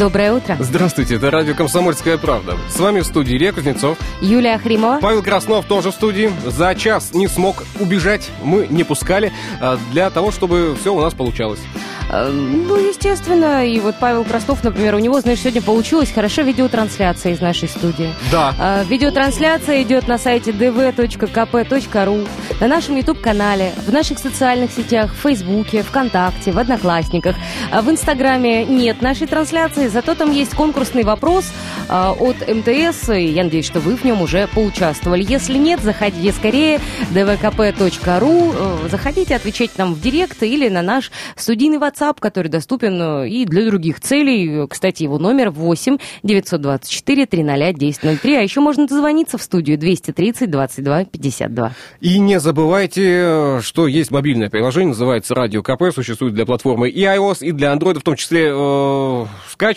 Доброе утро. Здравствуйте, это радио «Комсомольская правда». С вами в студии Илья Кузнецов. Юлия Ахримова. Павел Краснов тоже в студии. За час не смог убежать, мы не пускали, а, для того, чтобы все у нас получалось. Э, Ну, естественно, и вот Павел Краснов, например, у него, знаешь, сегодня получилась хорошо видеотрансляция из нашей студии. Да. Э, Видеотрансляция идет на сайте dv.kp.ru, на нашем YouTube-канале, в наших социальных сетях, в Фейсбуке, ВКонтакте, в Одноклассниках. А В Инстаграме нет нашей трансляции, зато там есть конкурсный вопрос э, от МТС, и я надеюсь, что вы в нем уже поучаствовали. Если нет, заходите скорее dvkp.ru, э, заходите, отвечайте нам в директ или на наш студийный WhatsApp, который доступен э, и для других целей. Кстати, его номер 8 924 300 1003. А еще можно дозвониться в студию 230 22 52. И не забывайте, что есть мобильное приложение, называется «Радио КП», существует для платформы и iOS, и для Android, в том числе э,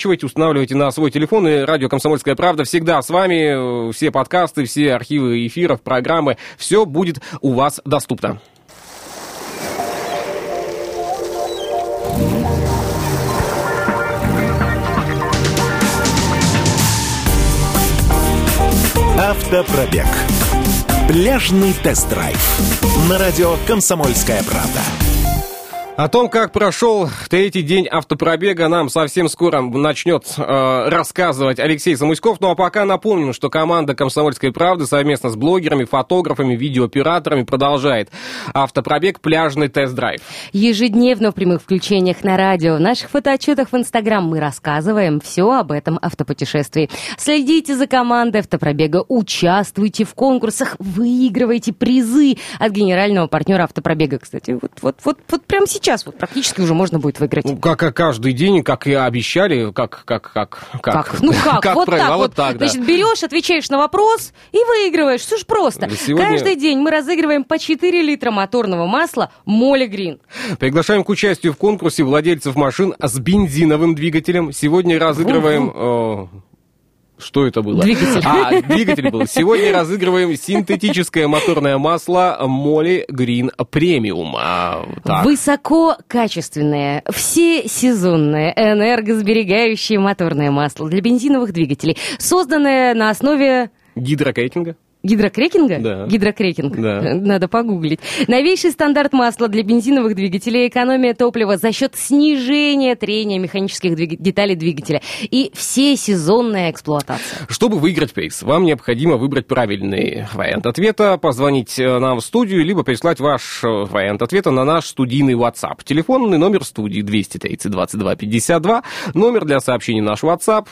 скачивайте, устанавливайте на свой телефон, и «Радио Комсомольская правда» всегда с вами, все подкасты, все архивы эфиров, программы, все будет у вас доступно. Автопробег. Пляжный тест-драйв. На радио «Комсомольская правда». О том, как прошел третий день автопробега, нам совсем скоро начнет э, рассказывать Алексей Самуськов. Ну а пока напомним, что команда «Комсомольской правды» совместно с блогерами, фотографами, видеооператорами продолжает автопробег «Пляжный тест-драйв». Ежедневно в прямых включениях на радио, в наших фотоотчетах в Инстаграм мы рассказываем все об этом автопутешествии. Следите за командой автопробега, участвуйте в конкурсах, выигрывайте призы от генерального партнера автопробега. Кстати, вот, вот, вот, вот прямо сейчас вот практически уже можно будет выиграть. Ну, как каждый день, как и обещали, как, как, как, как. Ну как? вот правильно, так вот. так, да. Значит, берешь, отвечаешь на вопрос и выигрываешь. Все ж просто. Сегодня- Каждый день мы разыгрываем по 4 литра моторного масла Моли Грин. Приглашаем к участию в конкурсе владельцев машин с бензиновым двигателем. Сегодня разыгрываем... э, Что это было? Двигатель. А, двигатель был. Сегодня разыгрываем синтетическое моторное масло Моли Грин Премиум. А, так. Высококачественное, всесезонное, энергосберегающее моторное масло для бензиновых двигателей, созданное на основе Гидрокрейтинга? Гидрокрекинга? Да. Гидрокрекинг. Да. Надо погуглить. Новейший стандарт масла для бензиновых двигателей, экономия топлива за счет снижения трения механических двиг- деталей двигателя и всесезонная эксплуатация. Чтобы выиграть приз, вам необходимо выбрать правильный вариант ответа, позвонить э, нам в студию, либо прислать ваш э, вариант ответа на наш студийный WhatsApp. Телефонный номер студии 230 22 52, номер для сообщений наш WhatsApp.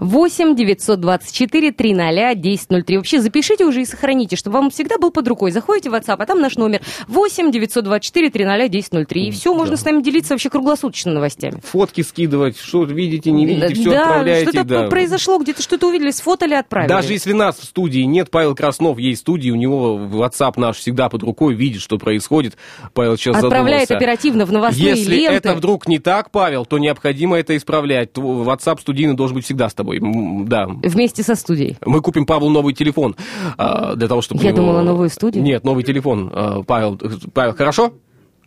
8 924 300 1003. Вообще запишите уже и сохраните, чтобы вам всегда был под рукой. Заходите в WhatsApp, а там наш номер 8 924 300 1003. И все, можно с нами делиться вообще круглосуточно новостями. Фотки скидывать, что видите, не видите, все да, отправляете. что-то да. произошло, где-то что-то увидели, сфотали, отправили. Даже если нас в студии нет, Павел Краснов есть в студии, у него WhatsApp наш всегда под рукой, видит, что происходит. Павел сейчас Отправляет задумался. оперативно в новостные Если ленты. это вдруг не так, Павел, то необходимо это исправлять. WhatsApp студийный должен быть всегда с тобой. Да. Вместе со студией. Мы купим Павлу новый телефон для того, чтобы... Я него- думала, новую студию. Нет, новый телефон. А, Павел, Павел, хорошо?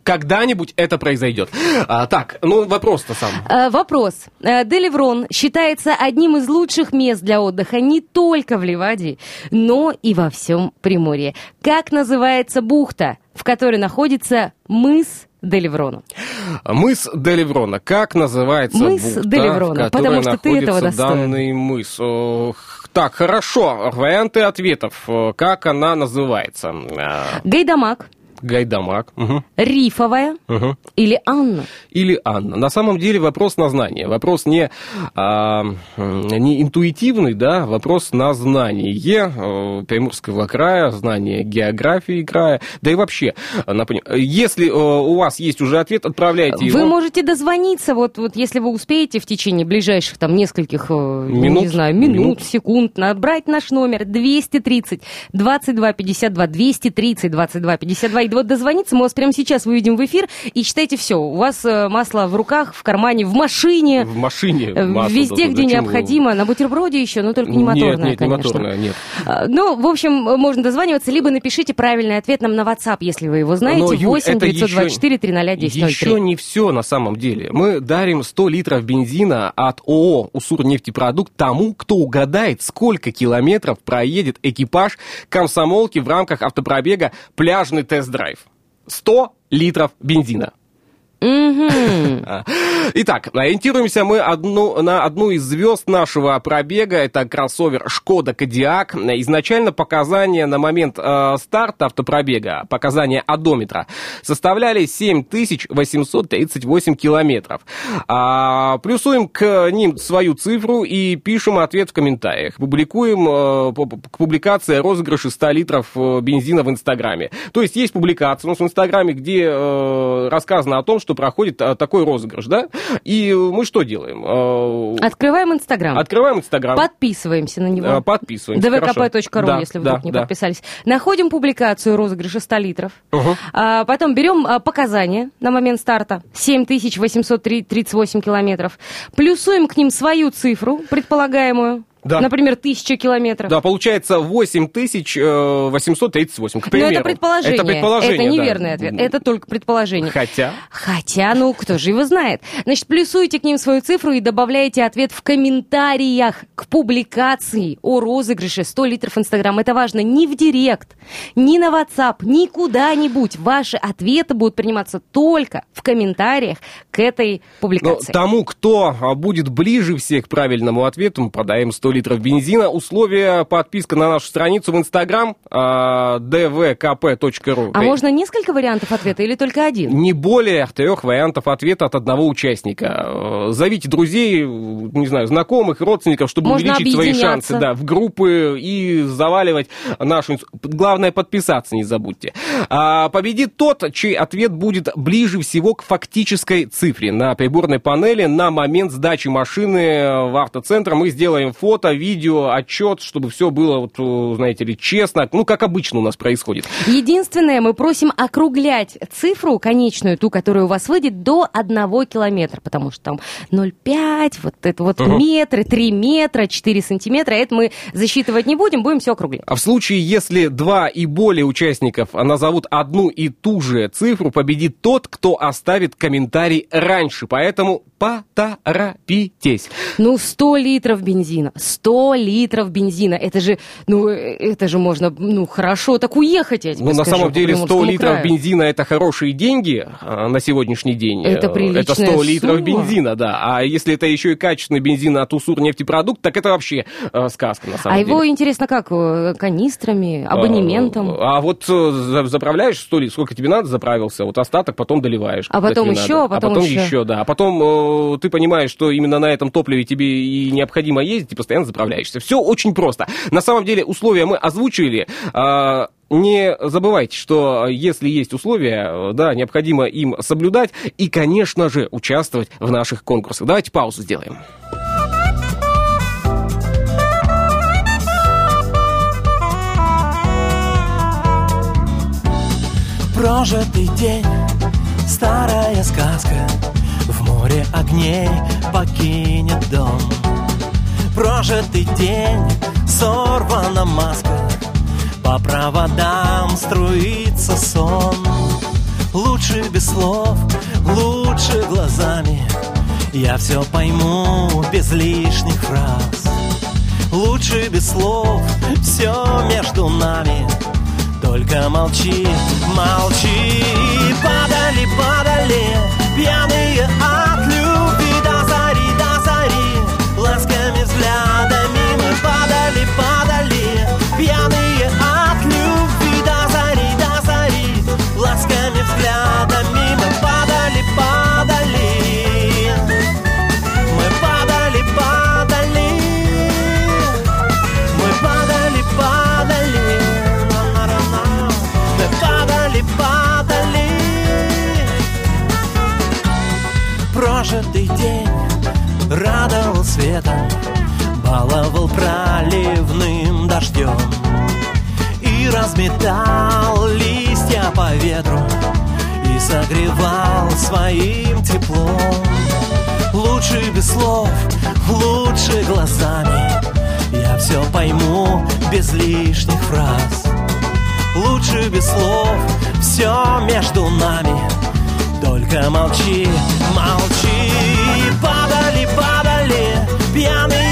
Когда-нибудь это произойдет. А, так, ну вопрос-то сам. Э, вопрос. Э, Деливрон считается одним из лучших мест для отдыха не только в Ливадии, но и во всем Приморье. Как называется бухта, в которой находится мыс Деливрону? Мыс Деливрона. Как называется Мыс бухта, Деливрона, в потому что ты этого достоин. данный мыс? Так, хорошо. Варианты ответов. Как она называется? Гайдамак, Гайдамак. Угу. Рифовая Угу. или Анна? Или Анна. На самом деле вопрос на знание. Вопрос не, а, не интуитивный, да, вопрос на знание э, Приморского края, знание географии края, да и вообще. на пони- Если э, у вас есть уже ответ, отправляйте его. Вы можете дозвониться, вот, вот если вы успеете в течение ближайших там нескольких, э, Минут? не знаю, минут, Минут. секунд, набрать наш номер 230 22 52 230 22 52. И вот дозвониться мы вас прямо сейчас выведем в эфир и считайте все. У вас э, масло в руках, в кармане, в машине, В машине. э, масло, везде, да, где необходимо. На бутерброде еще, но только не моторное, Нет, нет, не конечно. моторное, нет. А, Ну, в общем, можно дозваниваться, либо напишите правильный ответ нам на WhatsApp, если вы его знаете. Но, Юль, 8 это 924 300 1003. Еще не все на самом деле. Мы дарим 100 литров бензина от ООО «Уссурнефтепродукт» тому, кто угадает, сколько километров проедет экипаж комсомолки в рамках автопробега «Пляжный тест-драйв». 100 литров бензина. Итак, ориентируемся мы одну, на одну из звезд нашего пробега. Это кроссовер Шкода Кодиак. Изначально показания на момент э, старта автопробега, показания одометра, составляли 7838 километров. А, плюсуем к ним свою цифру и пишем ответ в комментариях. Публикуем э, о розыгрыше 100 литров э, бензина в Инстаграме. То есть есть публикация у нас в Инстаграме, где э, рассказано о том, что проходит э, такой розыгрыш, да? И мы что делаем? Э, Открываем Инстаграм. Открываем Инстаграм. Подписываемся на него. Подписываемся. dvkp.ru, Да, если да, вдруг не да. подписались. Находим публикацию розыгрыша 100 литров. А, потом берем а, показания на момент старта. 7838 километров. Плюсуем к ним свою цифру, предполагаемую. Да. Например, 1000 километров. Да, получается 8838, к Но примеру. это предположение. Это предположение, Это да. неверный ответ. Это только предположение. Хотя... Хотя, ну, кто же его знает. Значит, плюсуете к ним свою цифру и добавляете ответ в комментариях к публикации о розыгрыше 100 литров Инстаграм. Это важно ни в Директ, ни на WhatsApp, ни куда-нибудь. Ваши ответы будут приниматься только в комментариях к этой Но публикации. тому, кто а, будет ближе всех к правильному ответу, мы продаем 100 литров бензина. Условия подписка на нашу страницу в Инстаграм а, dvkp.ru. А можно несколько вариантов ответа или только один? Не более трех вариантов ответа от одного участника. Э, Зовите друзей, не знаю, знакомых, родственников, чтобы Можно увеличить свои шансы да, в группы и заваливать нашу... Главное, подписаться не забудьте. А, победит тот, чей ответ будет ближе всего к фактической цифре на приборной панели на момент сдачи машины в автоцентр. Мы сделаем фото, видео, отчет, чтобы все было, вот, э, знаете ли, честно. Ну, как обычно у нас происходит. Единственное, мы просим округлять цифру конечную, ту, которая у вас выйдет, до одного километра, потому что там 0,5, вот это вот Мгм. метры, 3 метра, 4 сантиметра, это мы засчитывать не будем, будем все округлять. А в случае, если два и более участников назовут одну и ту же цифру, победит тот, кто оставит комментарий раньше. Поэтому поторопитесь. Ну, 100 литров бензина, 100 литров бензина, это же, ну, э, это же можно, ну, хорошо так уехать, я тебе Ну, на скажу, самом по деле 100 Приморскому литров краю. бензина это хорошие деньги а, на сегодняшний день. Это Э, приличная Это 100 литров сумма. бензина, да. А если это еще и качественный бензин от Усур нефтепродукт, так это вообще э, сказка на самом А деле. его, интересно, как, э, канистрами, абонементом? А, а вот э, за- заправляешь 100 литров, сколько тебе надо, заправился, вот остаток потом доливаешь. А потом еще, надо. а потом еще. еще, да. А потом ты понимаешь, что именно на этом топливе тебе и необходимо ездить, и постоянно заправляешься. Все очень просто. На самом деле условия мы озвучили. А, не забывайте, что э, если есть условия, э, да, необходимо им соблюдать и, конечно же, участвовать в наших конкурсах. Давайте паузу сделаем. Прожитый день, старая сказка море огней покинет дом. Прожитый день, сорвана маска По проводам струится сон. Лучше без слов, лучше глазами Я все пойму без лишних фраз. Лучше без слов, все между нами только молчи, молчи. Падали, падали Пьяные от падали, падали, пьяные от любви до ласками взглядами мы падали, падали, мы падали, падали, мы падали, падали. Прожитый день радовал светом. Баловал проливным дождем И разметал листья по ветру И согревал своим теплом. Лучше без слов, лучше глазами. Я все пойму без лишних фраз. Лучше без слов, все между нами. Только молчи, молчи. Падали, падали, пьяные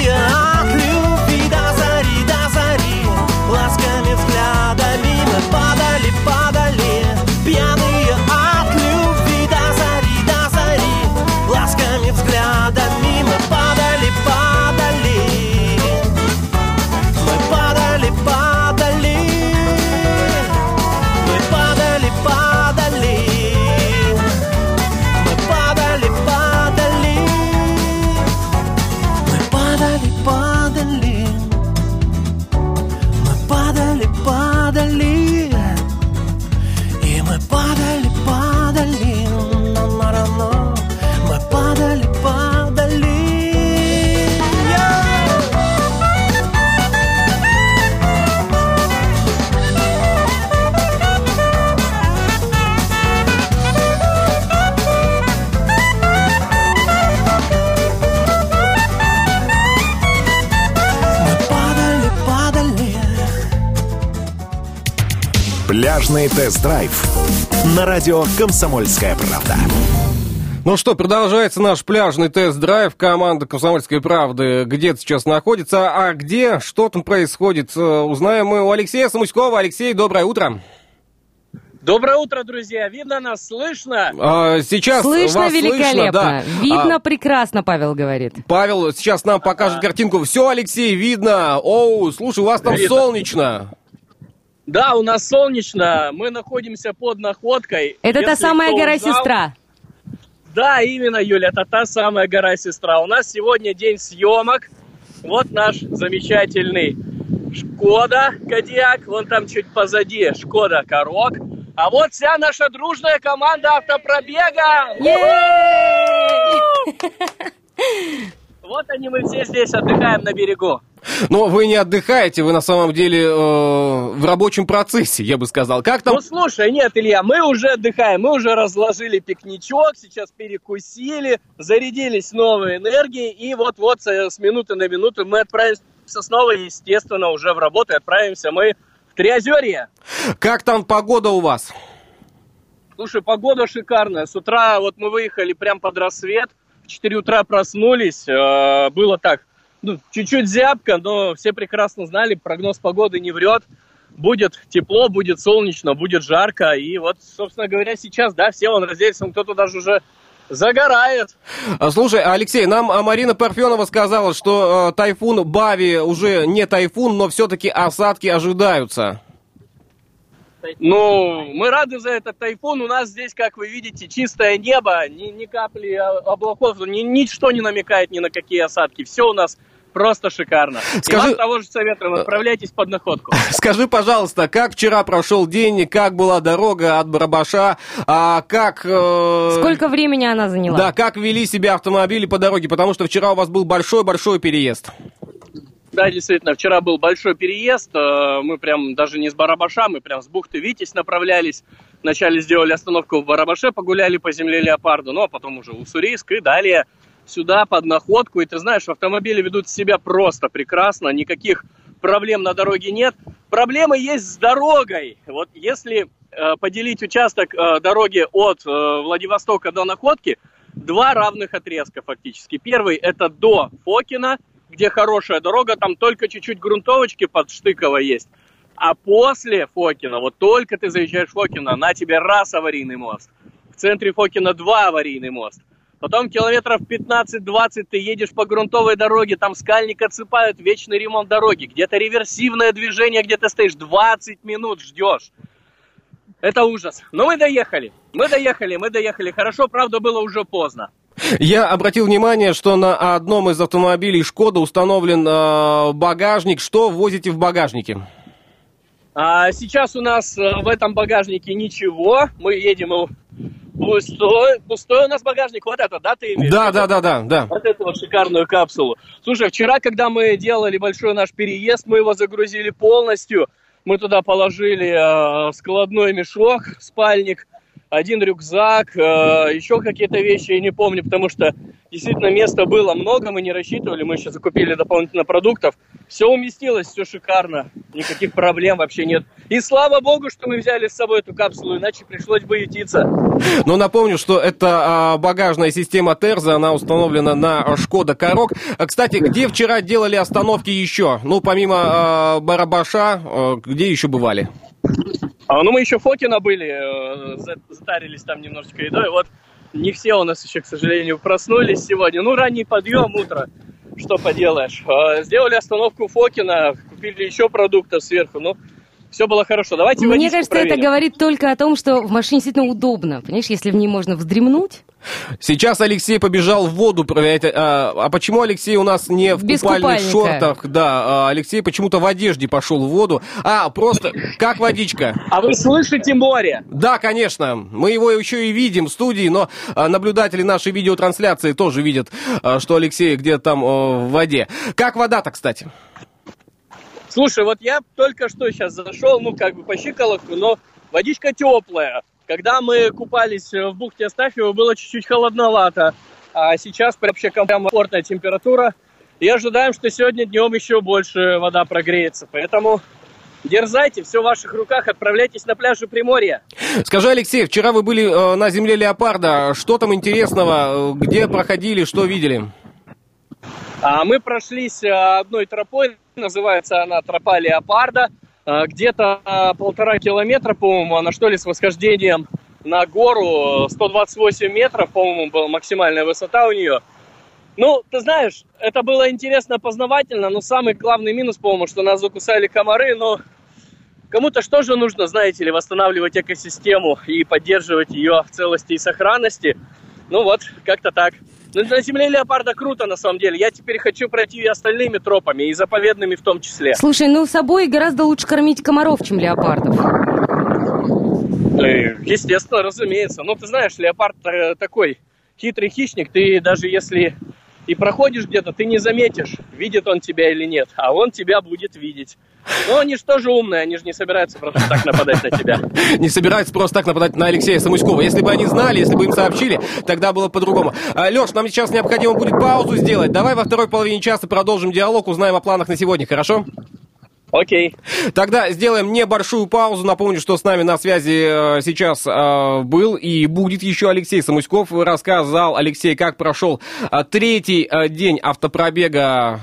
Пляжный тест-драйв на радио «Комсомольская правда». Ну что, продолжается наш пляжный тест-драйв. Команда «Комсомольской правды» где сейчас находится, а где, что там происходит, э, узнаем мы у Алексея Самуськова. Алексей, доброе утро. Доброе утро, друзья! Видно нас, слышно? А, Сейчас Слышно вас великолепно. слышно, да. Видно А, прекрасно, Павел говорит. Павел сейчас нам покажет картинку. Все, Алексей, видно. Оу, слушай, у вас там Видно. солнечно. Да, у нас солнечно, мы находимся под находкой. Это та Если самая кто узнал- гора-сестра. Да, именно, Юля, это та самая гора-сестра. У нас сегодня день съемок. Вот наш замечательный Шкода Кодиак, вон там чуть позади Шкода Корок. А вот вся наша дружная команда автопробега. Вот они, мы все здесь отдыхаем на берегу. Но вы не отдыхаете, вы на самом деле э, в рабочем процессе, я бы сказал. Как там Ну слушай, нет, Илья, мы уже отдыхаем, мы уже разложили пикничок, сейчас перекусили, зарядились новой энергией, и вот-вот с минуты на минуту мы отправимся снова, естественно, уже в работу, и отправимся мы в Триозерье. Как там погода у вас? Слушай, погода шикарная. С утра вот мы выехали прям под рассвет, в 4 утра проснулись, э, было так, ну, чуть-чуть зябко, но все прекрасно знали, прогноз погоды не врет. Будет тепло, будет солнечно, будет жарко. И вот, собственно говоря, сейчас, да, все он разделись, он кто-то даже уже загорает. А, Слушай, Алексей, нам а, Марина Парфенова сказала, что э, тайфун Бави уже не тайфун, но все-таки осадки ожидаются. Ну, мы рады за этот тайфун. У нас здесь, как вы видите, чистое небо, ни, ни капли облаков, ни, ничто не намекает ни на какие осадки. Все у нас просто шикарно. Скажи- И вам того же советуем, отправляйтесь под находку. Скажи, пожалуйста, как вчера прошел день, как была дорога от Барабаша, а как... э, Сколько времени она заняла? Да, как вели себя автомобили по дороге, потому что вчера у вас был большой-большой переезд. Да, действительно, вчера был большой переезд. э, Мы прям даже не с Барабаша, мы прям с бухты Витязь направлялись. Вначале сделали остановку в Барабаше, погуляли по земле Леопарду, ну а потом уже Уссурийск и далее сюда под находку. И ты знаешь, автомобили ведут себя просто прекрасно, никаких проблем на дороге нет. Проблемы есть с дорогой. Вот если э, поделить участок э, дороги от э, Владивостока до Находки, два равных отрезка фактически. Первый это до Фокина, где хорошая дорога, там только чуть-чуть грунтовочки под Штыково есть. А после Фокина, вот только ты заезжаешь в Фокина, на тебе раз аварийный мост. В центре Фокина два аварийный мост. Потом километров 15-20 ты едешь по грунтовой дороге, там скальник отсыпают, вечный ремонт дороги. Где-то реверсивное движение, где ты стоишь 20 минут ждешь. Это ужас. Но мы доехали. Мы доехали, мы доехали. Хорошо, правда, было уже поздно. Я обратил внимание, что на одном из автомобилей Шкода установлен э, багажник. Что возите в багажнике? А сейчас у нас э, в этом багажнике ничего. Мы едем его Пустой, пустой у нас багажник, вот это, да, ты имеешь? Да, да, да, да, да. Вот эту вот шикарную капсулу. Слушай, вчера, когда мы делали большой наш переезд, мы его загрузили полностью. Мы туда положили э, складной мешок, спальник, один рюкзак, э, еще какие-то вещи, я не помню, потому что действительно места было много, мы не рассчитывали, мы еще закупили дополнительно продуктов. Все уместилось, все шикарно, никаких проблем вообще нет. И слава богу, что мы взяли с собой эту капсулу, иначе пришлось бы ютиться. Но напомню, что это а, багажная система Терза, она установлена на Шкода Корок. А, Кстати, где вчера делали остановки еще? Ну, помимо а, Барабаша, где еще бывали? А, ну, мы еще Фокина были, э, за- затарились там немножечко едой. Вот не все у нас еще, к сожалению, проснулись сегодня. Ну, ранний подъем, утро, что поделаешь. Э, Сделали остановку Фокина, купили еще продуктов сверху. Ну, все было хорошо. Давайте Мне кажется, это проверим. говорит только о том, что в машине действительно удобно. Понимаешь, если в ней можно вздремнуть. Сейчас Алексей побежал в воду проверять. А, а почему Алексей у нас не в Без купальных купальника. шортах? Да, а, Алексей почему-то в одежде пошел в воду. А, просто как водичка? А вы слышите море? Да, конечно. Мы его еще и видим в студии, но а, наблюдатели нашей видеотрансляции тоже видят, а, что Алексей где-то там а, в воде. Как вода-то, кстати? Слушай, вот я только что сейчас зашел, ну, как бы по щиколотку, но водичка теплая. Когда мы купались э, в бухте Астафьева, было чуть-чуть холодновато. А сейчас вообще комфортная температура. И ожидаем, что сегодня днем еще больше вода прогреется. Поэтому дерзайте, все в ваших руках, отправляйтесь на пляжи Приморья. Скажи, Алексей, вчера вы были э, на земле Леопарда. Что там интересного? Э, Где проходили, что видели? А мы прошлись э, одной тропой, называется она тропа Леопарда. Э, Где-то э, полтора километра, по-моему, она что ли с восхождением на гору. э, 128 метров, по-моему, была максимальная высота у нее. Ну, ты знаешь, это было интересно, познавательно, но самый главный минус, по-моему, что нас закусали комары, но кому-то что же нужно, знаете ли, восстанавливать экосистему и поддерживать ее в целости и сохранности. Ну вот, как-то так. Ну, на земле леопарда круто, на самом деле. Я теперь хочу пройти и остальными тропами, и заповедными в том числе. Слушай, ну собой гораздо лучше кормить комаров, чем леопардов. Э, Естественно, разумеется. Ну, ты знаешь, леопард э, такой хитрый хищник. Ты даже если и проходишь где-то, ты не заметишь, видит он тебя или нет. А он тебя будет видеть. Но они же тоже умные, они же не собираются просто так нападать на тебя. Не собираются просто так нападать на Алексея Самуськова. Если бы они знали, если бы им сообщили, тогда было по-другому. А, Леш, нам сейчас необходимо будет паузу сделать. Давай во второй половине часа продолжим диалог, узнаем о планах на сегодня, хорошо? Окей. Тогда сделаем небольшую паузу. Напомню, что с нами на связи э, сейчас э, был и будет еще Алексей Самуськов. Рассказал Алексей, как прошел э, третий день автопробега,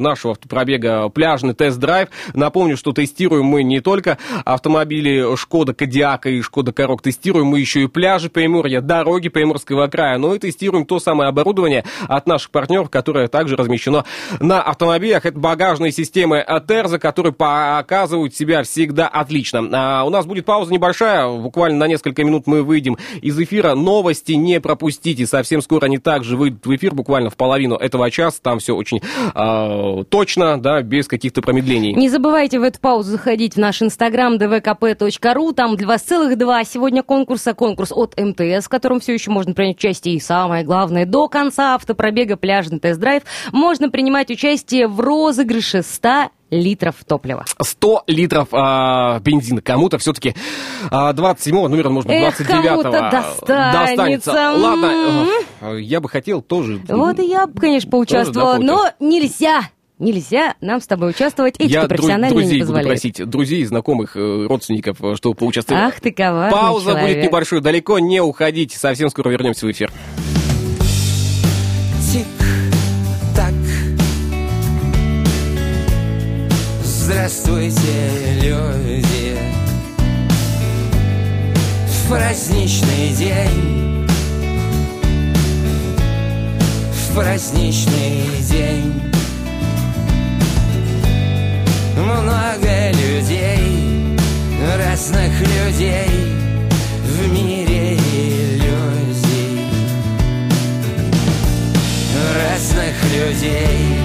нашего автопробега пляжный тест-драйв. Напомню, что тестируем мы не только автомобили Шкода Кодиака и Шкода Корок, тестируем мы еще и пляжи Приморья, дороги Приморского края. Но и тестируем то самое оборудование от наших партнеров, которое также размещено на автомобилях. Это багажные системы Терза, которые показывают себя всегда отлично. А, у нас будет пауза небольшая, буквально на несколько минут мы выйдем из эфира. Новости не пропустите, совсем скоро они также выйдут в эфир, буквально в половину этого часа. Там все очень а, точно, да, без каких-то промедлений. Не забывайте в эту паузу заходить в наш инстаграм dvkp.ru. Там для вас целых два сегодня конкурса. Конкурс от МТС, в котором все еще можно принять участие. И самое главное, до конца автопробега пляжный тест-драйв можно принимать участие в розыгрыше 100 литров топлива. 100 литров а, бензина. Кому-то все-таки а, 27-го, номер, может быть, Эх, 29-го кому-то достанется. Ладно, э, я бы хотел тоже... Вот и я, бы, конечно, поучаствовала, Тоже, да, но нельзя. Нельзя нам с тобой участвовать. Этика Я дру- профессиональная не друзей буду позволяет. просить, друзей, знакомых, э, родственников, э, чтобы поучаствовать. Ах ты коварный Пауза будет человек. небольшой, далеко не уходите, совсем скоро вернемся в эфир. Тик-так Здравствуйте, люди. В праздничный день. В праздничный день. Много людей Разных людей В мире иллюзий. Разных людей.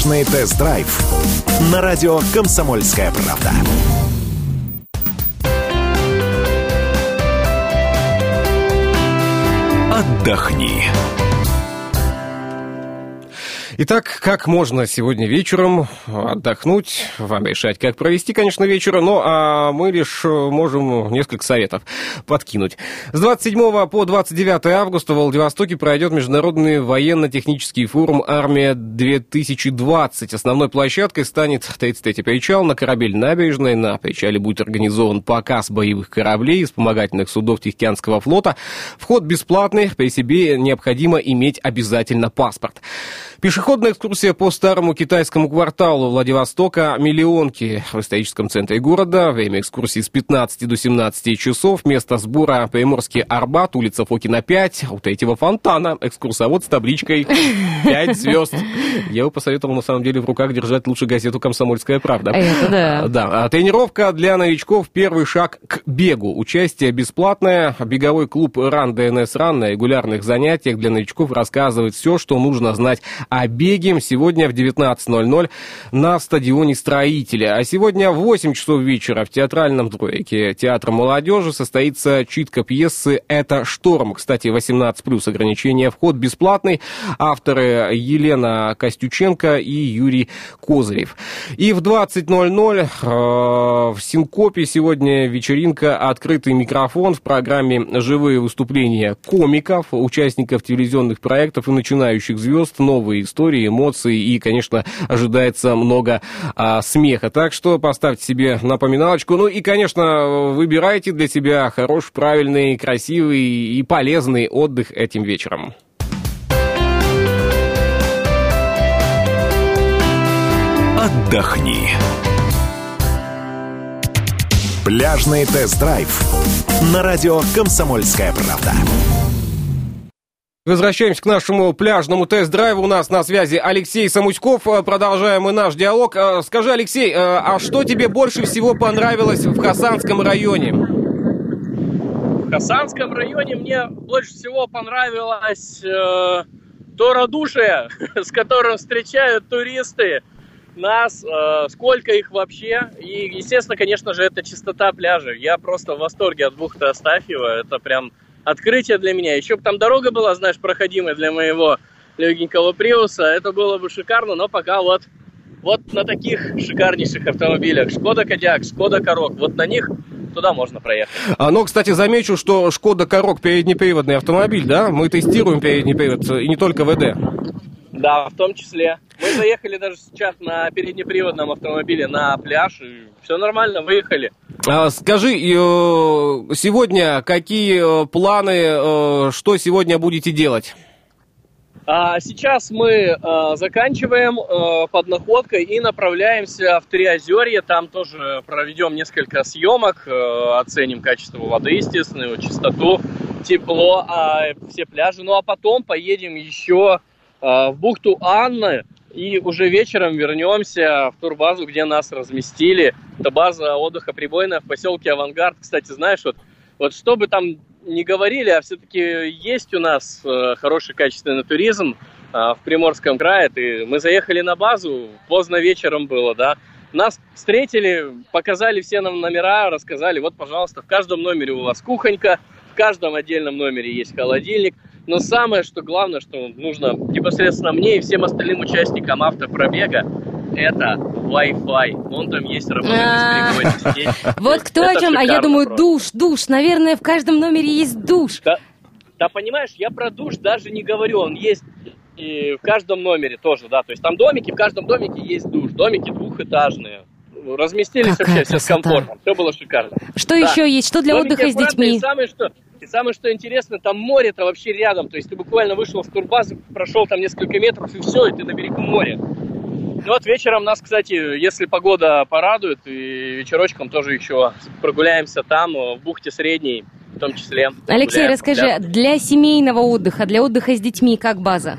Пляжный тест-драйв на радио «Комсомольская правда». Отдохни. Итак, как можно сегодня вечером отдохнуть, вам решать, как провести, конечно, вечер, ну а мы лишь можем несколько советов подкинуть. С 27 по 29 августа в Владивостоке пройдет Международный военно-технический форум «Армия-2020». Основной площадкой станет 33-й причал на корабель «Набережной». На причале будет организован показ боевых кораблей и вспомогательных судов Тихоокеанского флота. Вход бесплатный, при себе необходимо иметь обязательно паспорт. Пешеходная экскурсия по старому китайскому кварталу Владивостока «Миллионки» в историческом центре города. Время экскурсии с 15 до 17 часов. Место сбора Приморский Арбат, улица Фокина 5. У третьего фонтана экскурсовод с табличкой 5 звезд. Я бы посоветовал, на самом деле, в руках держать лучше газету «Комсомольская правда». Это да. Да. А Тренировка для новичков. Первый шаг к бегу. Участие бесплатное. Беговой клуб «Ран ДНС Ран» на регулярных занятиях для новичков рассказывает все, что нужно знать о беге. Сегодня в 19.00 на стадионе «Строителя». А сегодня в 8 часов вечера в театральном дворике Театра молодежи состоится читка пьесы «Это шторм». Кстати, 18 плюс ограничение. Вход бесплатный. Авторы Елена Костюченко и Юрий Козырев. И в 20.00 э, в Синкопе сегодня вечеринка «Открытый микрофон» в программе «Живые выступления комиков, участников телевизионных проектов и начинающих звезд, новые истории, эмоции и, конечно, ожидается много а, смеха. Так что поставьте себе напоминалочку. Ну и, конечно, выбирайте для себя хороший, правильный, красивый и полезный отдых этим вечером. Отдохни. Пляжный тест-драйв на радио «Комсомольская правда». Возвращаемся к нашему пляжному тест-драйву. У нас на связи Алексей Самуськов. Э, Продолжаем мы наш диалог. Э, Скажи, Алексей, э, а что тебе больше всего понравилось в Хасанском районе? В Хасанском районе мне больше всего понравилось э, то радушие, с которым встречают туристы нас, э, сколько их вообще. И, естественно, конечно же, это чистота пляжа. Я просто в восторге от бухты Астафьева. Это прям открытие для меня. Еще бы там дорога была, знаешь, проходимая для моего легенького приуса. Это было бы шикарно, но пока вот вот на таких шикарнейших автомобилях. Шкода Кодиак, Шкода Корок. Вот на них туда можно проехать. А, но, кстати, замечу, что Шкода Корок переднеприводный автомобиль, да? Мы тестируем передний привод, и не только ВД. Да, в том числе. Мы заехали даже сейчас на переднеприводном автомобиле на пляж, и все нормально, выехали. А, Скажи, э, сегодня какие э, планы, э, что сегодня будете делать? А сейчас мы э, заканчиваем э, под находкой и направляемся в Триозерье. Там тоже проведем несколько съемок, э, оценим качество воды, естественно, его чистоту, тепло, а, все пляжи. Ну а потом поедем еще в бухту Анны и уже вечером вернемся в турбазу, где нас разместили. Это база отдыха прибойная в поселке Авангард. Кстати, знаешь, вот, вот что бы там не говорили, а все-таки есть у нас э, хороший качественный туризм э, в Приморском крае. Ты, мы заехали на базу, поздно вечером было, да. Нас встретили, показали все нам номера, рассказали, вот, пожалуйста, в каждом номере у вас кухонька, в каждом отдельном номере есть холодильник. Но самое, что главное, что нужно непосредственно мне и всем остальным участникам автопробега, это Wi-Fi. Он там есть, работает А. Вот кто о чем, а я думаю, душ, душ. Наверное, в каждом номере есть душ. Да, понимаешь, я про душ даже не говорю, он есть и в каждом номере тоже, да, то есть там домики, в каждом домике есть душ, домики двухэтажные, разместились Какая вообще все с красота. комфортом, все было шикарно. Что Да. еще есть? Что для Домики отдыха с детьми? И самое, что, и самое, что интересно, там море-то вообще рядом, то есть ты буквально вышел в турбазу, прошел там несколько метров, и все, и ты на берегу моря. Ну вот вечером нас, кстати, если погода порадует, и вечерочком тоже еще прогуляемся там, э, в бухте Средней, в том числе. Алексей, Гуляем, расскажи, да. для семейного отдыха, для отдыха с детьми, как база?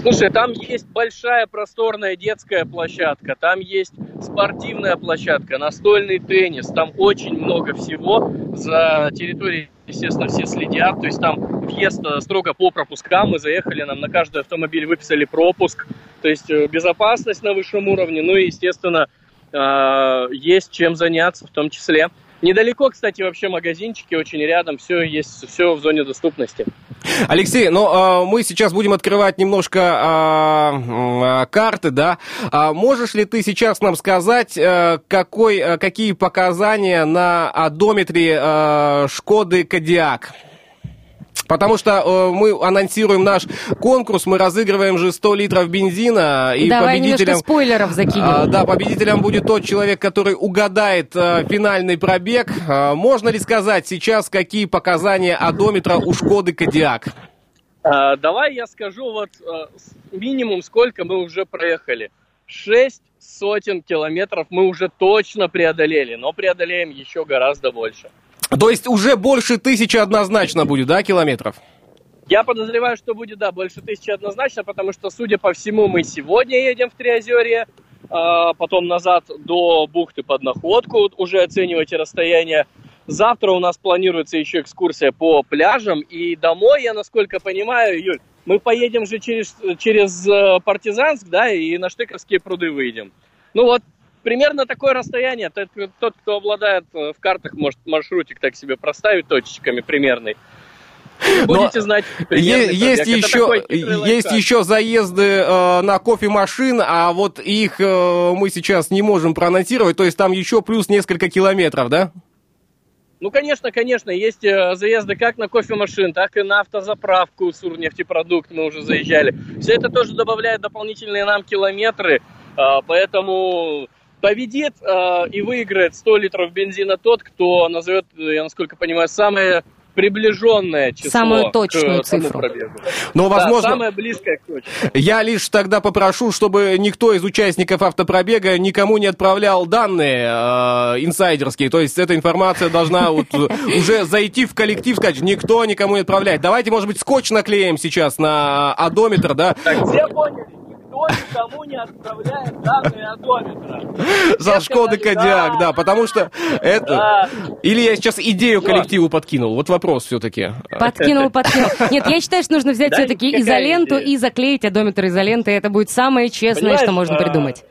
Слушай, там есть большая просторная детская площадка, там есть спортивная площадка, настольный теннис, там очень много всего. За территорией, естественно, все следят, то есть там въезд э, строго по пропускам. Мы заехали, нам на каждый автомобиль выписали пропуск, то есть э, безопасность на высшем уровне, ну и, естественно, э, есть чем заняться в том числе. Недалеко, кстати, вообще магазинчики, очень рядом, все есть, все в зоне доступности. Алексей, ну а, мы сейчас будем открывать немножко а, а, карты, да. А можешь ли ты сейчас нам сказать, э, какой, э, какие показания на одометре э, Шкоды Кодиак? Потому что э, мы анонсируем наш конкурс, мы разыгрываем же 100 литров бензина, и Давай немножко победителем... спойлеров закинем. А, да, победителем будет тот человек, который угадает э, финальный пробег. А, можно ли сказать сейчас, какие показания одометра у Шкоды Кодиак? А, давай я скажу вот с- минимум сколько мы уже проехали. Шесть сотен километров мы уже точно преодолели, но преодолеем еще гораздо больше. То есть уже больше тысячи однозначно будет, да, километров? Я подозреваю, что будет, да, больше тысячи однозначно, потому что, судя по всему, мы сегодня едем в Триозерье, а, потом назад до бухты под находку, уже оценивайте расстояние. Завтра у нас планируется еще экскурсия по пляжам, и домой, я насколько понимаю, Юль, мы поедем же через, через э, Партизанск, да, и на Штыковские пруды выйдем. Ну вот, примерно такое расстояние. Тот, тот, кто обладает э, в картах, может маршрутик так себе проставить точечками примерный. Будете знать примерный Е- есть еще, есть еще заезды э, на кофемашин, а вот их э, мы сейчас не можем проанонсировать, то есть там еще плюс несколько километров, да? Ну, конечно, конечно, есть э, заезды как на кофемашин, так и на автозаправку Сурнефтепродукт мы уже заезжали. Все это тоже добавляет дополнительные нам километры, э, поэтому победит э, и выиграет 100 литров бензина тот, кто назовет, я насколько понимаю, самое приближенное число Самую к точную тому цифру. пробегу. Но, Да, возможно, самое близкое к точке. Я лишь тогда попрошу, чтобы никто из участников автопробега никому не отправлял данные э, инсайдерские. То есть эта информация должна вот уже зайти в коллектив, сказать, никто никому не отправляет. Давайте, может быть, скотч наклеим сейчас на одометр, да? Так, все поняли? Никто никому не отправляет данные одометра. За сказали, Кодиак, да. потому что это... Или я сейчас идею коллективу подкинул? Вот вопрос все-таки. Подкинул, подкинул. Нет, я считаю, что нужно взять все-таки изоленту и заклеить одометр изолентой. Это будет самое честное, что можно а, придумать.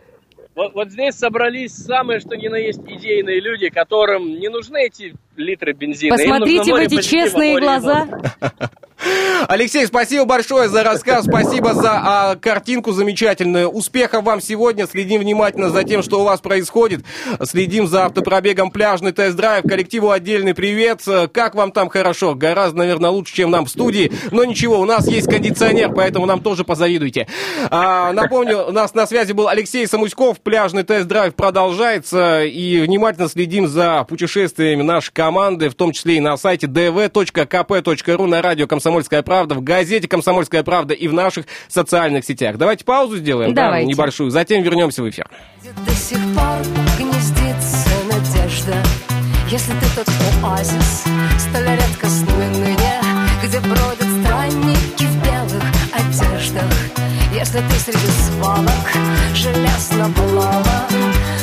Вот, вот здесь собрались самые, что ни на есть, идейные люди, которым не нужны эти литры бензина. Посмотрите в эти честные море глаза. Алексей, спасибо большое за рассказ, спасибо за а, картинку замечательную. Успехов вам сегодня, следим внимательно за тем, что у вас происходит. Следим за автопробегом пляжный тест-драйв. Коллективу отдельный привет. Как вам там хорошо? Гораздо, наверное, лучше, чем нам в студии. Но ничего, у нас есть кондиционер, поэтому нам тоже позавидуйте. А, напомню, у нас на связи был Алексей Самуськов. Пляжный тест-драйв продолжается. И внимательно следим за путешествиями нашей команды, в том числе и на сайте dv.kp.ru, на радио «Комсомольская правда», в газете «Комсомольская правда» и в наших социальных сетях. Давайте паузу сделаем, да, Давайте. небольшую, затем вернемся в эфир. До сих пор гнездится надежда Если ты тот оазис, столь ныне Где бродят странники в белых одеждах Если ты среди свалок железно плава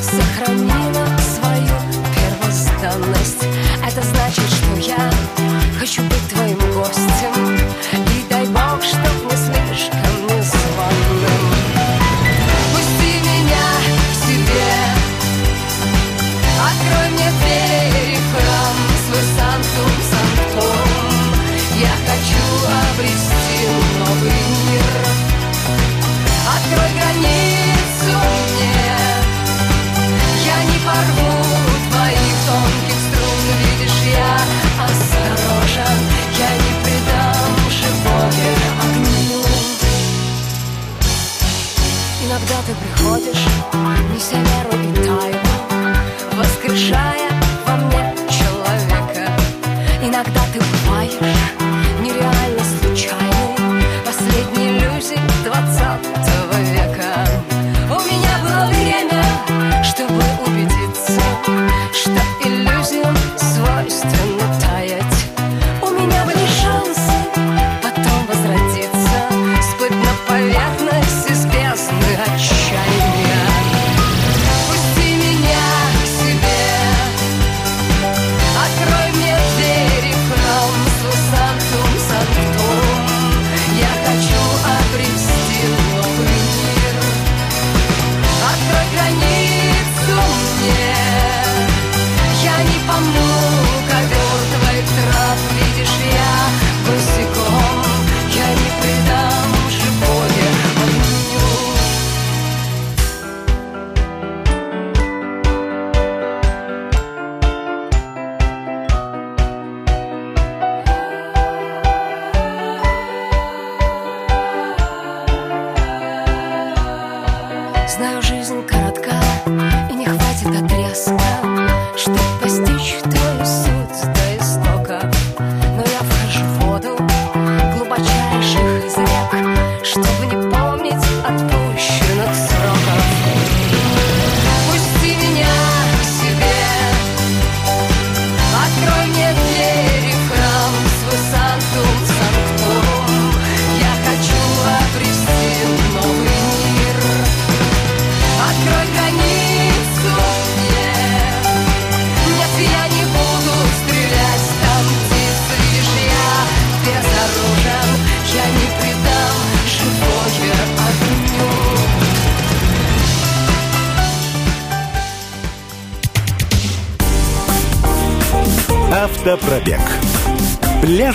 Сохранила свою первозданность Это значит, что я хочу быть твоим гостем. И дай бог, чтоб не слишком ты приходишь, неся веру и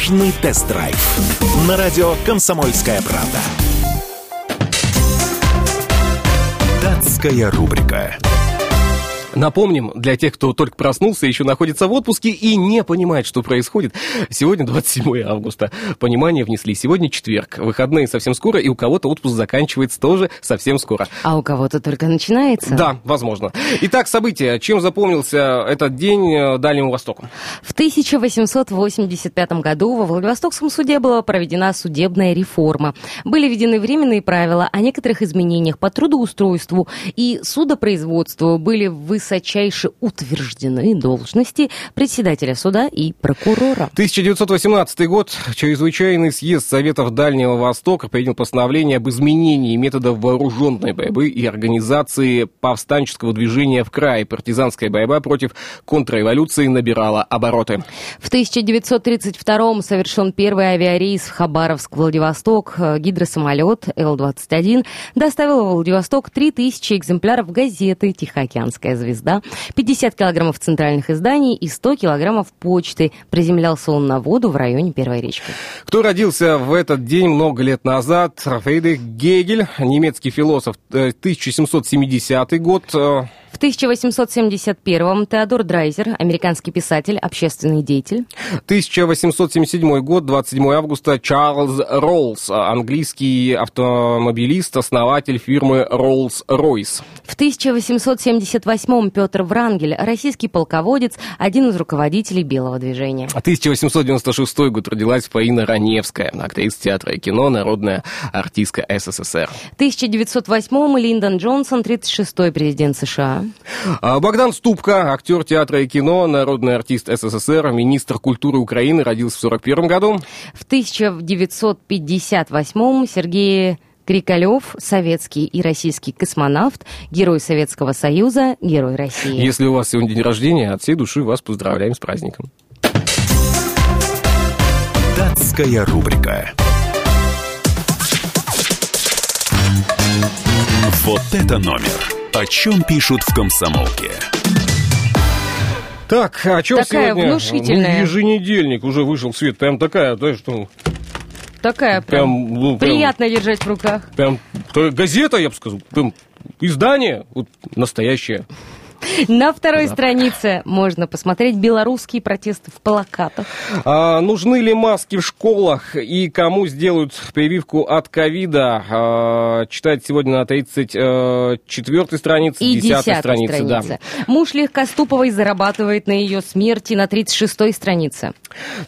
Пляжный тест-драйв. На радио «Комсомольская правда». Датская рубрика. Напомним, для тех, кто только проснулся, еще находится в отпуске и не понимает, что происходит. Сегодня 27 августа. Понимание внесли. Сегодня четверг. Выходные совсем скоро, и у кого-то отпуск заканчивается тоже совсем скоро. А у кого-то только начинается. Да, возможно. Итак, события. Чем запомнился этот день э, Дальнему Востоку? В 1885 году во Владивостокском суде была проведена судебная реформа. Были введены временные правила о некоторых изменениях по трудоустройству и судопроизводству. Были высочайше утверждены должности председателя суда и прокурора. 1918 год. Чрезвычайный съезд Советов Дальнего Востока принял постановление об изменении методов вооруженной борьбы и организации повстанческого движения в крае. Партизанская борьба против контрреволюции набирала обороты. В 1932-м совершен первый авиарейс в Хабаровск-Владивосток. Гидросамолет Л-21 доставил во Владивосток 3000 экземпляров газеты «Тихоокеанская звезда». «Звезда», 50 килограммов центральных изданий и 100 килограммов почты. Приземлялся он на воду в районе Первой речки. Кто родился в этот день много лет назад? Фридрих Гегель, немецкий философ, э, 1770 год. В 1871-м Теодор Драйзер, американский писатель, общественный деятель. 1877 год, 27 августа, Чарльз Роллс, английский автомобилист, основатель фирмы Rolls-Royce. В 1878-м Петр Врангель, российский полководец, один из руководителей Белого движения. 1896 год родилась Фаина Раневская, актриса театра и кино, народная артистка СССР. В 1908-м Линдон Джонсон, 36-й президент США. А Богдан Ступка, актер театра и кино, народный артист СССР, министр культуры Украины, родился в 41 году. В 1958-м Сергей Крикалев, советский и российский космонавт, герой Советского Союза, герой России. Если у вас сегодня день рождения, от всей души вас поздравляем с праздником. Датская рубрика. Вот это номер. О чем пишут в комсомолке? Так, о чем Такая сегодня? внушительная. Ну, еженедельник уже вышел в свет. Прям такая, знаешь, что... Такая прям, Прям, ну, прям, приятно держать в руках. прям то газета, я бы сказал. Прям издание вот, настоящее. На второй странице можно посмотреть белорусские протесты в плакатах. А, нужны ли маски в школах и кому сделают прививку от ковида? А, читать сегодня на 34 странице, И 10 десятой странице. Да. странице. Муж Легкоступовой зарабатывает на ее смерти на 36 странице.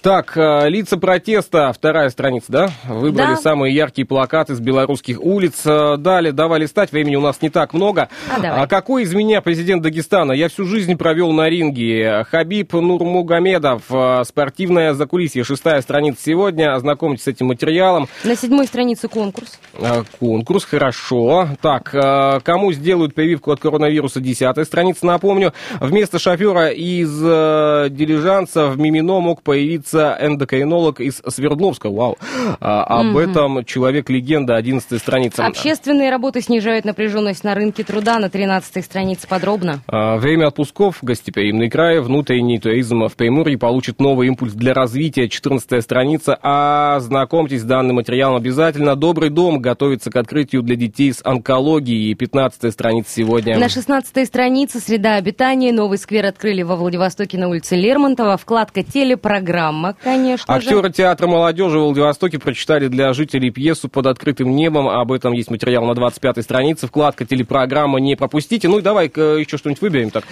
Так, а, лица протеста, вторая страница, да? Выбрали Да. самые яркие плакаты с белорусских улиц. А, Далее, давай листать, времени у нас не так много. А, давай. какой из меня президент Дагестана? Я всю жизнь провел на ринге. Хабиб Нурмугамедов, а, спортивное закулисье, шестая страница сегодня. Ознакомьтесь с этим материалом. На седьмой странице конкурс. А, Конкурс, хорошо. Так, а, кому сделают прививку от коронавируса? Десятая страница, напомню. Вместо шофера из э, дилижанса в Мимино мог появиться эндокринолог из Свердловска. Вау. Об этом человек-легенда, одиннадцатая страница. Общественные работы снижают напряженность на рынке труда на 13 странице подробно. А, Время отпусков, гостеприимный край, внутренний туризм в Приморье получит новый импульс для развития. 14 страница. Ознакомьтесь с данным материалом обязательно. Добрый дом готовится к открытию для детей с онкологией. 15 страница сегодня. На 16 странице «Среда обитания». Новый сквер открыли во Владивостоке на улице Лермонтова. Вкладка «Телепрограмма», конечно же. Актеры театра молодежи в Владивостоке прочитали для жителей пьесу «Под открытым небом». Об этом есть материал на 25 странице. Вкладка телепрограмма не пропустите. Ну и давай-ка еще что-нибудь выберем так.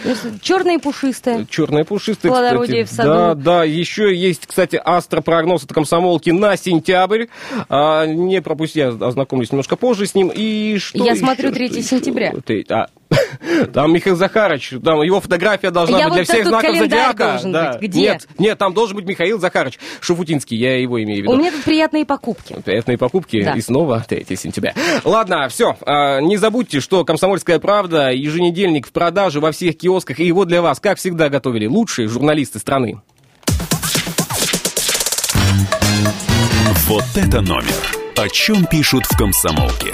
Черные пушистые. Черная пушистая, Плодородие кстати. в саду. Да, да, еще есть, кстати, астропрогноз от комсомолки на сентябрь. А, не пропусти, я ознакомлюсь немножко позже с ним. И что Я еще? смотрю, Что 3 еще? сентября. А, там Михаил Захарович, там его фотография должна Я быть для вот всех тут знаков зодиака. должен Да. быть. Где? Нет, нет, там должен быть Михаил Захарович Шуфутинский, я его имею в виду. У меня тут приятные покупки. Приятные покупки Да. и снова 3 сентября. Ладно, все. Не забудьте, что «Комсомольская правда» еженедельник в продаже во всех киосках. И его для вас, как всегда, готовили лучшие журналисты страны. Вот это номер. О чем пишут в комсомолке?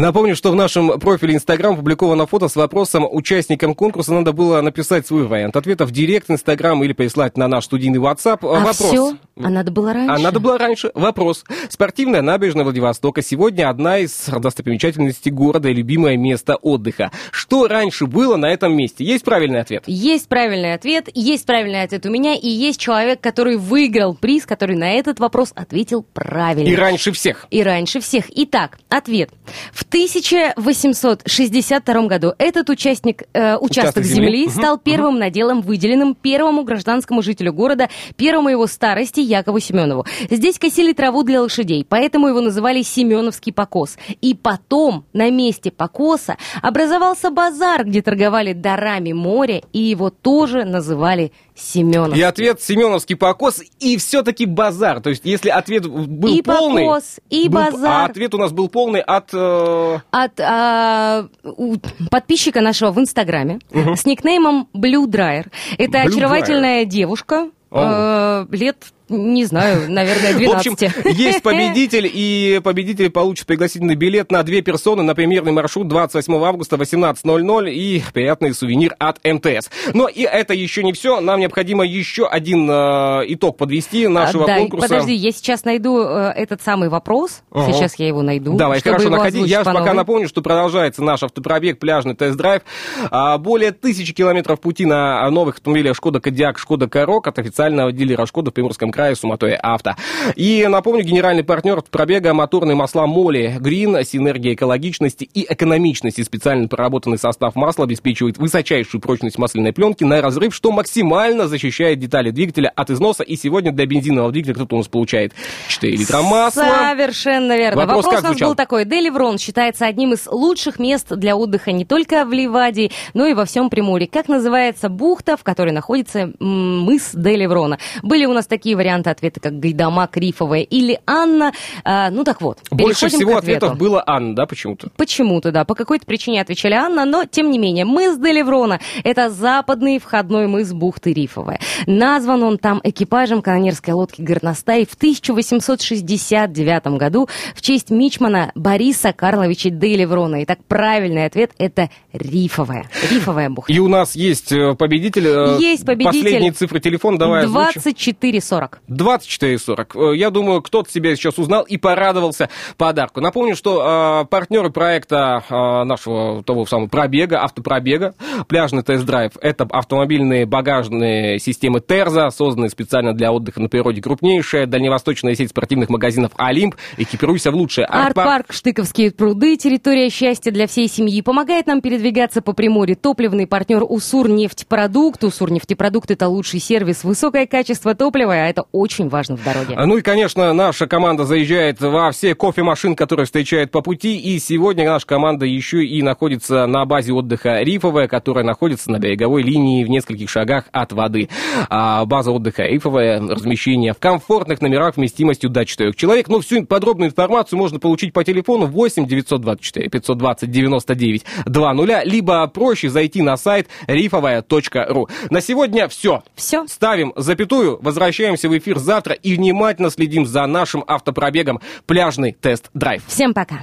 Напомню, что в нашем профиле Инстаграм опубликовано фото с вопросом участникам конкурса надо было написать свой вариант ответа в директ Инстаграм или прислать на наш студийный WhatsApp. А Вопрос. все? А надо было раньше? А надо было раньше. Вопрос. Спортивная набережная Владивостока сегодня одна из достопримечательностей города и любимое место отдыха. Что раньше было на этом месте? Есть правильный ответ? Есть правильный ответ, есть правильный ответ у меня, и есть человек, который выиграл приз, который на этот вопрос ответил правильно. И раньше всех. И раньше всех. Итак, ответ. В 1862 году этот участник, э, участок, Участок земли, земли. Стал первым наделом, выделенным первому гражданскому жителю города, первому его старости Якову Семенову. Здесь косили траву для лошадей, поэтому его называли Семеновский покос. И потом на месте покоса образовался базар, где торговали дарами моря, и его тоже называли Семенов. И ответ Семеновский покос и все-таки базар. То есть, если ответ был И полный... покос, и был- базар. А ответ у нас был полный от... э, от а, у подписчика нашего в Инстаграме с никнеймом Blue Dryer. Это Blue очаровательная девушка О. э, лет не знаю, наверное, В общем, 12. есть победитель, и победитель получит пригласительный билет на две персоны на премьерный маршрут 28 августа 18.00 и приятный сувенир от МТС. Но и это еще не все. Нам необходимо еще один э, итог подвести нашего А, да, конкурса. подожди, я сейчас найду э, этот самый вопрос. Ага. Сейчас я его найду. Давай, хорошо, находи. Я же по пока напомню, что продолжается наш автопробег, пляжный тест-драйв. А, Более тысячи километров пути на новых автомобилях Шкода Кодиак, Шкода Корок от официального дилера Шкода в Приморском крае Суматоя Авто. И напомню, генеральный партнер пробега моторные масла Моли Грин, синергия экологичности и экономичности. Специально проработанный состав масла обеспечивает высочайшую прочность масляной пленки на разрыв, что максимально защищает детали двигателя от износа. И сегодня для бензинового двигателя кто-то у нас получает 4 литра масла. Совершенно верно. Вопрос Вопрос, у нас звучал? был такой. Деливрон считается одним из лучших мест для отдыха не только в Ливадии, но и во всем Приморье. Как называется бухта, в которой находится мыс Деливрона? Были у нас такие варианты ответа, как Гайдамак, Рифовая или Анна. А, ну так вот, Больше всего ответов было Анна, да, почему-то? Почему-то, да, по какой-то причине отвечали Анна, но тем не менее, мыс Деливрона – это западный входной мыс бухты Рифовая. Назван он там экипажем канонерской лодки «Горностай» в 1869 году в честь мичмана Бориса Карловича Деливрона. Итак, правильный ответ – это Рифовая. Рифовая бухта. И у нас есть э, победитель. э, Есть победитель. Последние цифры телефона давай озвучим. 2440. 24,40. Э, Я думаю, кто-то себя сейчас узнал и порадовался подарку. Напомню, что э, партнеры проекта э, нашего того самого пробега, автопробега, пляжный тест-драйв, это автомобильные багажные системы Терза, созданные специально для отдыха на природе. Крупнейшая дальневосточная сеть спортивных магазинов Олимп. Экипируйся в лучшее. Арт-парк «Штыковские пруды», территория счастья для всей семьи, помогает нам передвигаться по Приморью. Топливный партнер «Усур нефтепродукт». «Усур нефтепродукт» — это лучший сервис, высокое качество топлива, а это очень важно в дороге. Ну и, конечно, наша команда заезжает во все кофемашин, которые встречают по пути. И сегодня наша команда еще и находится на базе отдыха Рифовая, которая находится на береговой линии в нескольких шагах от воды. А база отдыха Рифовая, размещение в комфортных номерах вместимостью до 4 человек. Ну, всю подробную информацию можно получить по телефону 8 924 520 99 20, либо проще зайти на сайт рифовая.ру. На сегодня все. Все. Ставим запятую, возвращаемся в эфир завтра и внимательно следим за нашим автопробегом «Пляжный тест-драйв». Всем пока.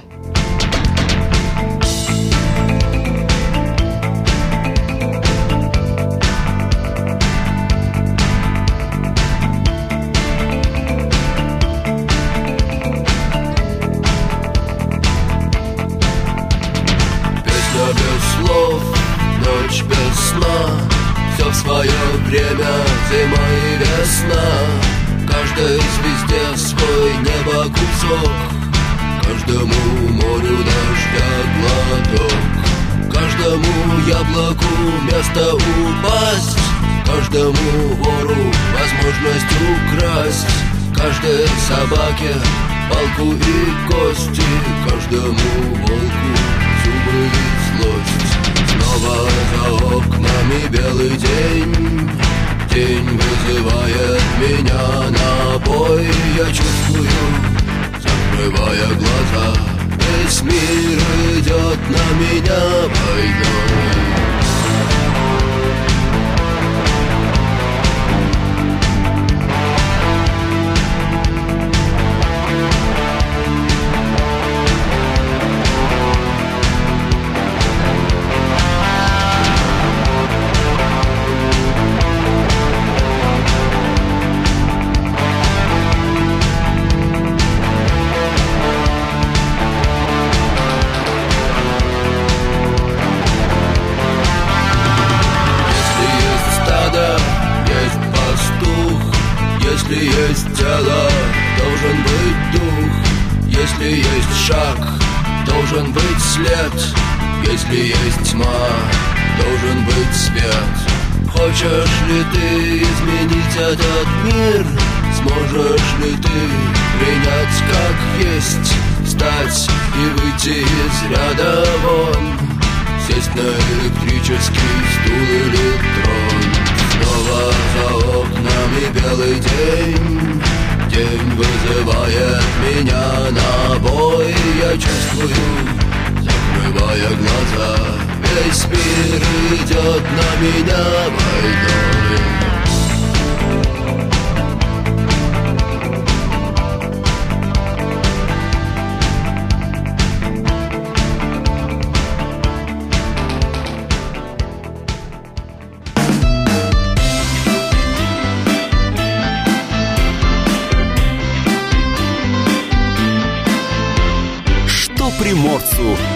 Песня без слов, ночь без сна Все в свое время, зима и весна Каждой звезде свой небо кусок Каждому морю дождя глоток Каждому яблоку место упасть. Каждому вору возможность украсть. Каждой собаке палку и кости. Каждому волку зубы и злость. Снова за окнами белый день День вызывает меня на бой. Я чувствую, закрывая глаза. Весь мир идет на меня войной Если есть тьма, должен быть свет Хочешь ли ты изменить этот мир? Сможешь ли ты принять как есть? Встать и выйти из ряда вон Сесть на электрический стул или трон Снова за окнами белый день День вызывает меня на бой Я чувствую, закрывая глаза Весь мир идет на меня войной приморцу